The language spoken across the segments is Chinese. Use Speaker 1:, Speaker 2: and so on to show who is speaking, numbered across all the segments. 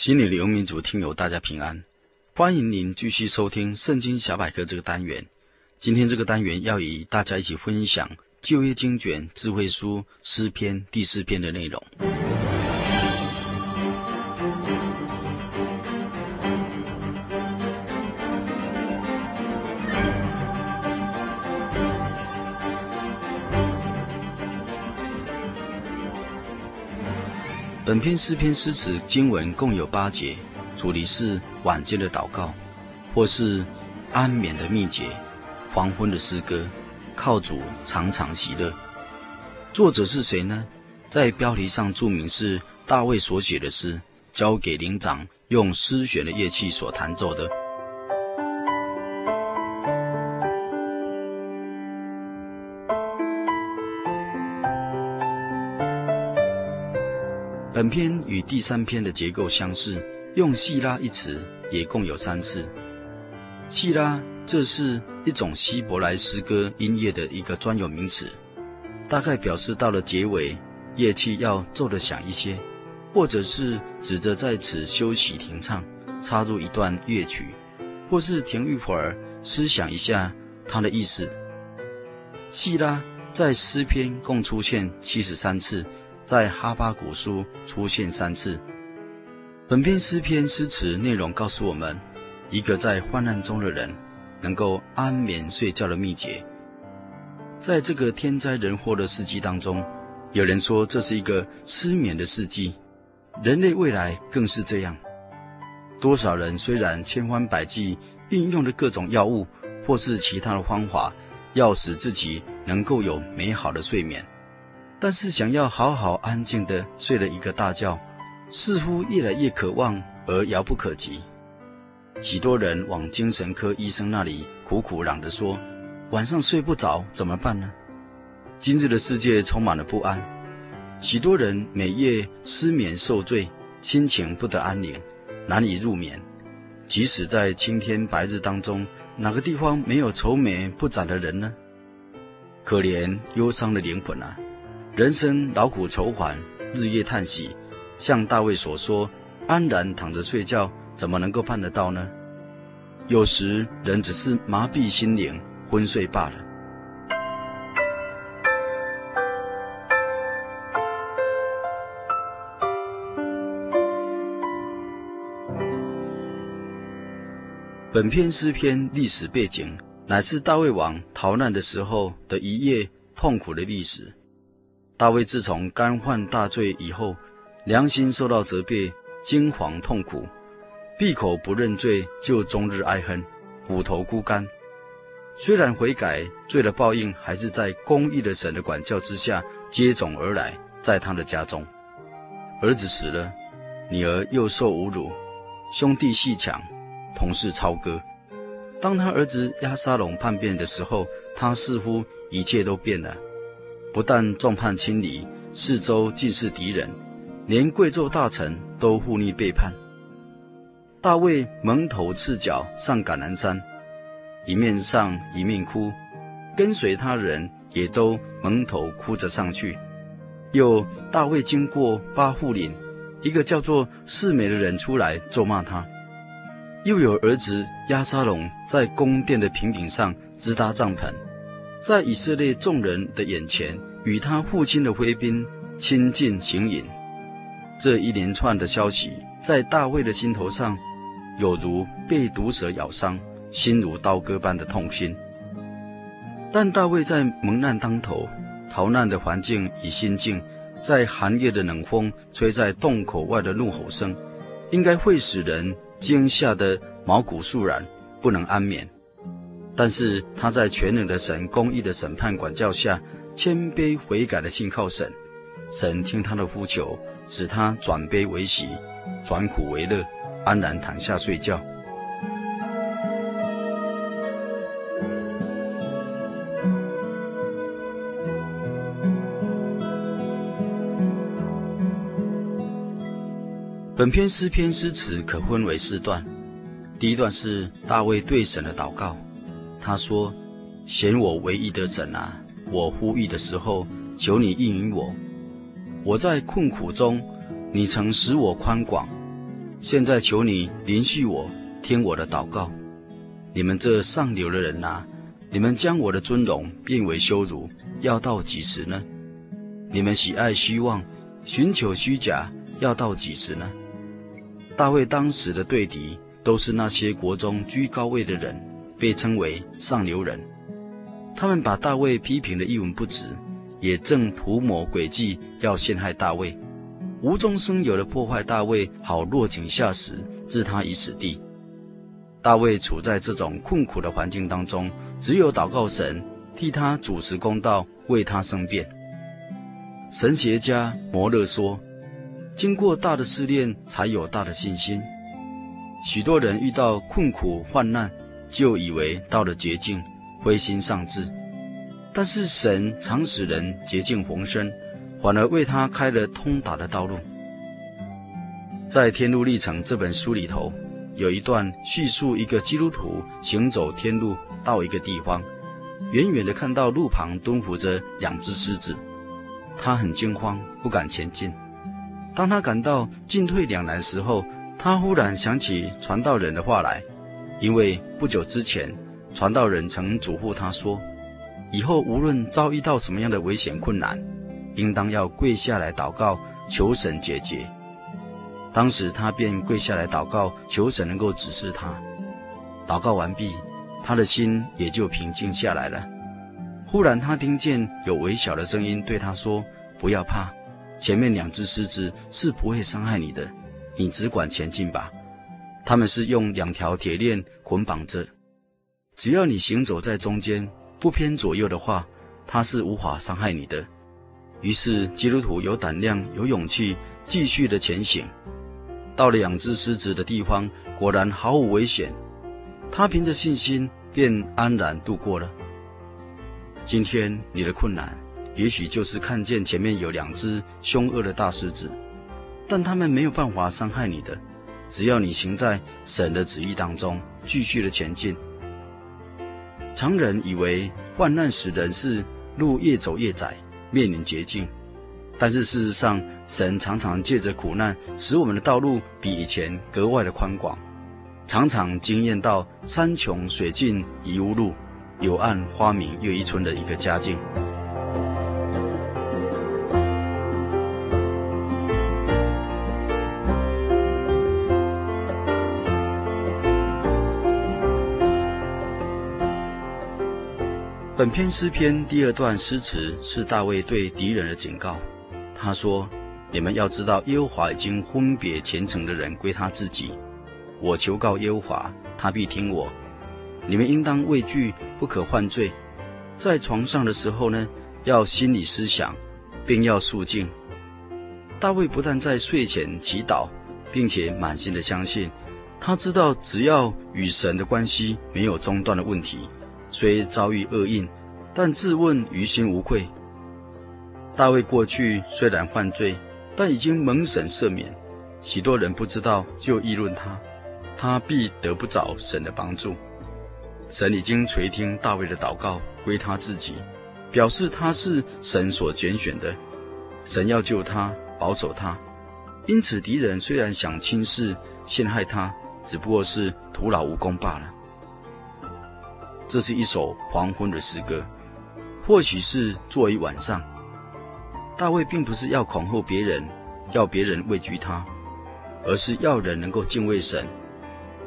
Speaker 1: 心里的游民族听友，大家平安，欢迎您继续收听《圣经小百科》这个单元。今天这个单元要与大家一起分享旧约经卷智慧书诗篇第四篇的内容。本篇诗篇诗词经文共有八节，主题是晚间的祷告，或是安眠的秘诀，黄昏的诗歌，靠主常常喜乐。作者是谁呢？在标题上注明是大卫所写的诗，交给灵长用丝弦的乐器所弹奏的。本篇与第三篇的结构相似，用细拉一词也共有三次。细拉这是一种希伯来诗歌音乐的一个专有名词，大概表示到了结尾，乐器要奏得响一些，或者是指着在此休息停唱，插入一段乐曲，或是停一会儿，思想一下它的意思。细拉在诗篇共出现七十三次。在哈巴古书出现三次。本篇诗篇诗词内容告诉我们，一个在患难中的人能够安眠睡觉的秘诀。在这个天灾人祸的世纪当中，有人说这是一个失眠的世纪，人类未来更是这样。多少人虽然千方百计运用了各种药物或是其他的方法，要使自己能够有美好的睡眠。但是，想要好好安静地睡了一个大觉，似乎越来越渴望而遥不可及。许多人往精神科医生那里苦苦嚷着说：“晚上睡不着怎么办呢？”今日的世界充满了不安，许多人每夜失眠受罪，心情不得安宁，难以入眠。即使在青天白日当中，哪个地方没有愁眉不展的人呢？可怜忧伤的灵魂啊！人生劳苦愁烦，日夜叹息，像大卫所说：“安然躺着睡觉，怎么能够办得到呢？”有时人只是麻痹心灵，昏睡罢了。本篇诗篇历史背景乃是大卫王逃难的时候的一夜痛苦的历史。大卫自从干犯大罪以后，良心受到责备，惊惶痛苦，闭口不认罪，就终日哀恨，骨头枯干。虽然悔改，罪的报应还是在公义的神的管教之下接踵而来，在他的家中，儿子死了，女儿又受侮辱，兄弟戏抢，同事操割。当他儿子押沙龙叛变的时候，他似乎一切都变了。不但众叛亲离，四周尽是敌人，连贵胄大臣都互逆背叛。大卫蒙头赤脚上橄榄山，一面上一面哭，跟随他人也都蒙头哭着上去。又大卫经过巴户岭，一个叫做示美的人出来咒骂他。又有儿子亚沙龙在宫殿的平顶上支搭帐篷。在以色列众人的眼前，与他父亲的妃嫔亲近行淫，这一连串的消息，在大卫的心头上，有如被毒蛇咬伤，心如刀割般的痛心。但大卫在蒙难当头，逃难的环境与心境，在寒夜的冷风吹在洞口外的怒吼声，应该会使人惊吓得毛骨悚然，不能安眠。但是他在全能的神公义的审判管教下，谦卑悔改的信靠神，神听他的呼求，使他转悲为喜，转苦为乐，安然躺下睡觉。本篇诗篇诗词可分为四段。第一段是大卫对神的祷告，他说：“显我唯一的神啊，我呼吁的时候，求你应允我。我在困苦中，你曾使我宽广，现在求你怜恤我，听我的祷告。你们这上流的人啊，你们将我的尊荣变为羞辱，要到几时呢？你们喜爱虚妄，寻求虚假，要到几时呢？”大卫当时的对敌都是那些国中居高位的人，被称为上流人。他们把大卫批评的一文不值，也正图谋诡计要陷害大卫，无中生有的破坏大卫，好落井下石，置他于死地。大卫处在这种困苦的环境当中，只有祷告神，替他主持公道，为他申辩。神学家摩勒说。经过大的试炼，才有大的信心。许多人遇到困苦患难，就以为到了绝境，灰心丧志。但是神常使人洁净逢生，反而为他开了通达的道路。在《天路历程》这本书里头，有一段叙述一个基督徒行走天路到一个地方，远远的看到路旁蹲伏着两只狮子，他很惊慌，不敢前进。当他感到进退两难时候，他忽然想起传道人的话来，因为不久之前，传道人曾嘱咐他说，以后无论遭遇到什么样的危险困难，应当要跪下来祷告，求神解决。当时他便跪下来祷告，求神能够指示他。祷告完毕，他的心也就平静下来了。忽然他听见有微小的声音对他说：“不要怕。”前面两只狮子是不会伤害你的，你只管前进吧。他们是用两条铁链捆绑着，只要你行走在中间，不偏左右的话，它是无法伤害你的。于是基督徒有胆量、有勇气，继续的前行。到了两只狮子的地方，果然毫无危险。他凭着信心，便安然度过了。今天你的困难。也许就是看见前面有两只凶恶的大狮子，但他们没有办法伤害你的，只要你行在神的旨意当中，继续的前进。常人以为患难使人是路越走越窄，面临绝境，但是事实上，神常常借着苦难，使我们的道路比以前格外的宽广，常常惊艳到山穷水尽疑无路，柳暗花明又一村的一个佳境。本篇诗篇第二段诗词是大卫对敌人的警告。他说：“你们要知道，耶和华已经分别虔诚的人归他自己。我求告耶和华，他必听我。你们应当畏惧，不可犯罪。在床上的时候呢，要心里思想，并要肃静。”大卫不但在睡前祈祷，并且满心的相信，他知道只要与神的关系没有中断的问题。虽遭遇厄运，但自问于心无愧。大卫过去虽然犯罪，但已经蒙神赦免。许多人不知道就议论他，他必得不着神的帮助。神已经垂听大卫的祷告，归他自己，表示他是神所拣选的。神要救他，保守他。因此敌人虽然想轻视、陷害他，只不过是徒劳无功罢了。这是一首黄昏的诗歌，或许是作于晚上。大卫并不是要恐吓别人，要别人畏惧他，而是要人能够敬畏神，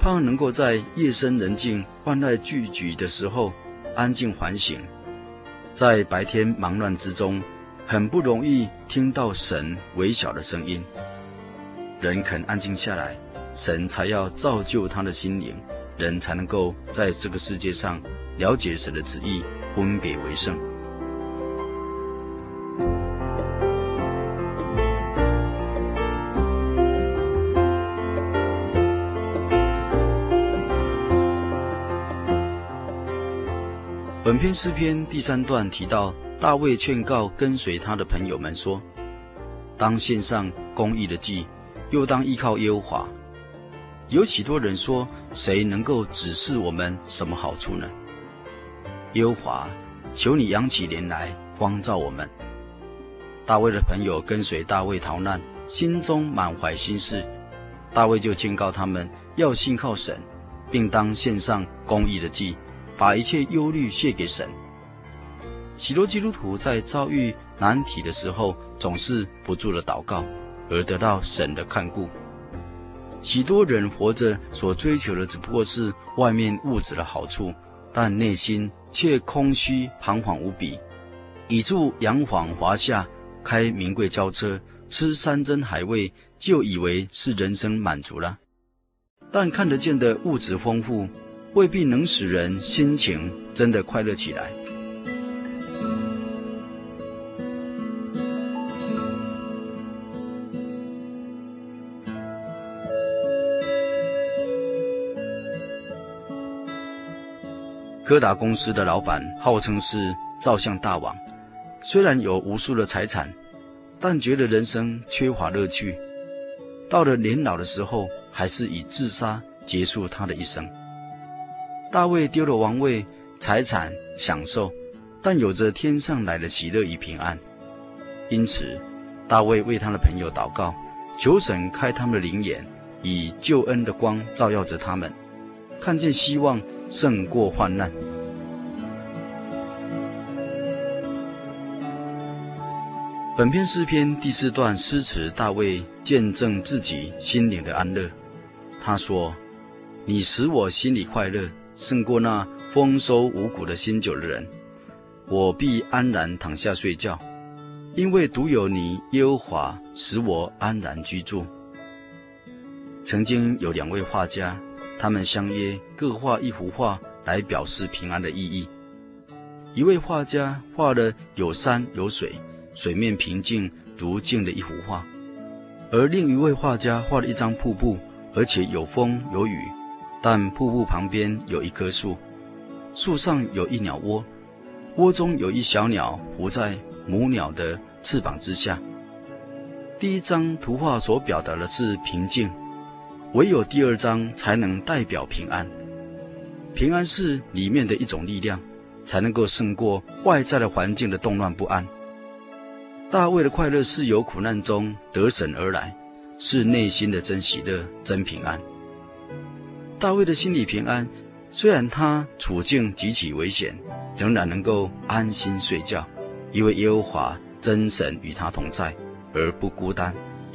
Speaker 1: 盼望能够在夜深人静、万籁俱寂的时候安静环醒。在白天忙乱之中，很不容易听到神微小的声音。人肯安静下来，神才要造就他的心灵。人才能够在这个世界上了解神的旨意，分别为圣。本篇诗篇第三段提到大卫劝告跟随他的朋友们说，当献上公益的祭，又当依靠耶和华。有许多人说：“谁能够指示我们什么好处呢？”耶和华，求你扬起脸来，光照我们。大卫的朋友跟随大卫逃难，心中满怀心事，大卫就劝告他们要信靠神，并当献上公义的祭。把一切忧虑卸给神。许多基督徒在遭遇难题的时候，总是不住的祷告，而得到神的看顾。许多人活着所追求的只不过是外面物质的好处，但内心却空虚彷徨无比。倚住洋房华夏，开名贵轿车，吃山珍海味，就以为是人生满足了。但看得见的物质丰富，未必能使人心情真的快乐起来。柯达公司的老板号称是照相大王，虽然有无数的财产，但觉得人生缺乏乐趣。到了年老的时候，还是以自杀结束他的一生。大卫丢了王位、财产、享受，但有着天上来的喜乐与平安。因此，大卫为他的朋友祷告，求神开他们的灵眼，以救恩的光照耀着他们，看见希望胜过患难。本篇诗篇第四段诗词，大卫见证自己心灵的安乐。他说：“你使我心里快乐。”胜过那丰收五谷的新酒的人，我必安然躺下睡觉，因为独有你耶和华使我安然居住。曾经有两位画家，他们相约各画一幅画来表示平安的意义。一位画家画了有山有水，水面平静如镜的一幅画，而另一位画家画了一张瀑布，而且有风有雨。但瀑布旁边有一棵树，树上有一鸟窝，窝中有一小鸟伏在母鸟的翅膀之下。第一张图画所表达的是平静，唯有第二张才能代表平安。平安是里面的一种力量，才能够胜过外在的环境的动乱不安。大卫的快乐是由苦难中得胜而来，是内心的真喜乐、真平安。大卫的心理平安，虽然他处境极其危险，仍然能够安心睡觉，因为耶和华真神与他同在，而不孤单，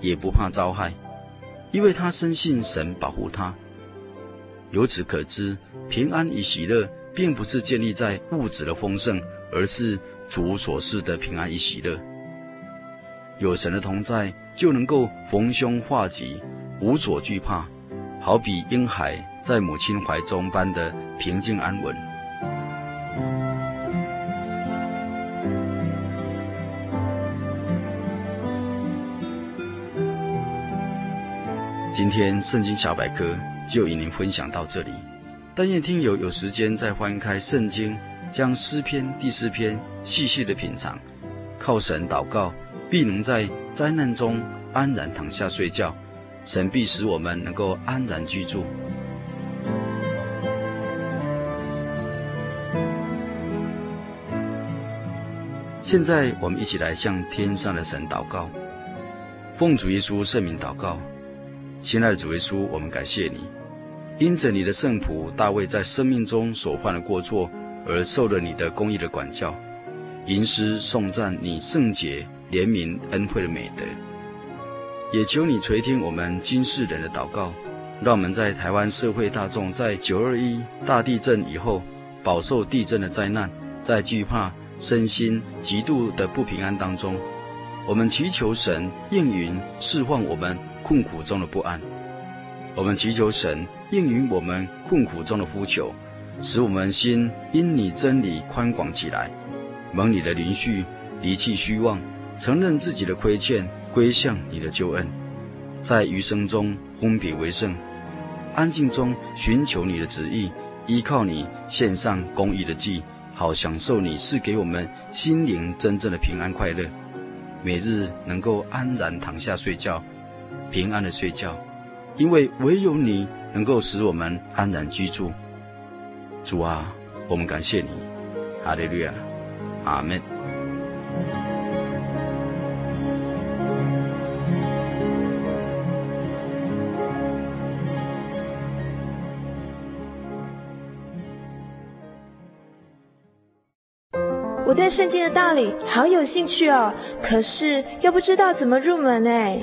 Speaker 1: 也不怕遭害，因为他深信神保护他。由此可知，平安与喜乐并不是建立在物质的丰盛，而是主所赐的平安与喜乐。有神的同在，就能够逢凶化吉，无所惧怕。好比婴孩在母亲怀中般的平静安稳。今天圣经小百科就与您分享到这里，但愿听友有时间再翻开圣经，将诗篇第四篇细细的品尝，靠神祷告，必能在灾难中安然躺下睡觉。神必使我们能够安然居住。现在，我们一起来向天上的神祷告，奉主耶稣圣名祷告。亲爱的主耶稣，我们感谢你，因着你的圣仆大卫在生命中所犯的过错，而受了你的公义的管教，吟诗颂赞你圣洁、怜悯、恩惠的美德。也求你垂听我们今世人的祷告，让我们在台湾社会大众在九二一大地震以后，饱受地震的灾难，在惧怕、身心极度的不平安当中，我们祈求神应允释放我们困苦中的不安，我们祈求神应允我们困苦中的呼求，使我们心因你真理宽广起来，蒙你的怜恤，离弃虚妄，承认自己的亏欠。归向你的救恩，在余生中分别为圣，安静中寻求你的旨意，依靠你献上公义的祭，好享受你是给我们心灵真正的平安快乐，每日能够安然躺下睡觉，平安的睡觉，因为唯有你能够使我们安然居住。主啊，我们感谢你，哈利路亚，阿门。
Speaker 2: 我对圣经的道理好有兴趣哦，可是又不知道怎么入门哎。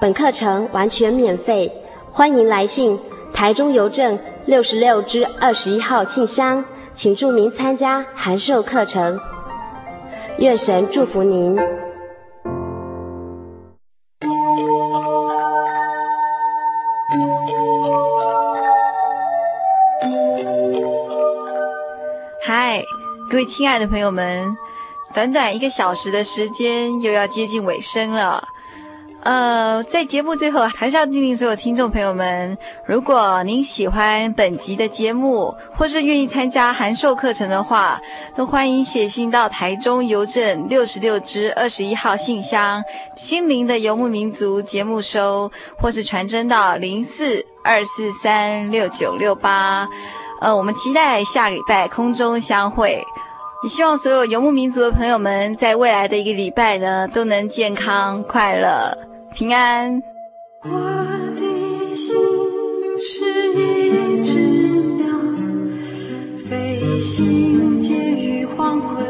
Speaker 3: 本课程完全免费，欢迎来信台中邮政六十六支二十一号信箱，请注明参加函授课程。愿神祝福您。
Speaker 4: 嗨，各位亲爱的朋友们。短短一个小时的时间，又要接近尾声了。呃，在节目最后，还是要叮咛所有听众朋友们：如果您喜欢本集的节目，或是愿意参加函授课程的话，都欢迎写信到台中邮政六十六支二十一号信箱“心灵的游牧民族”节目收，或是传真到零四二四三六九六八。呃，我们期待下礼拜空中相会。也希望所有游牧民族的朋友们，在未来的一个礼拜呢，都能健康、快乐、平安。
Speaker 5: 我的心是一只鸟，飞行介于黄昏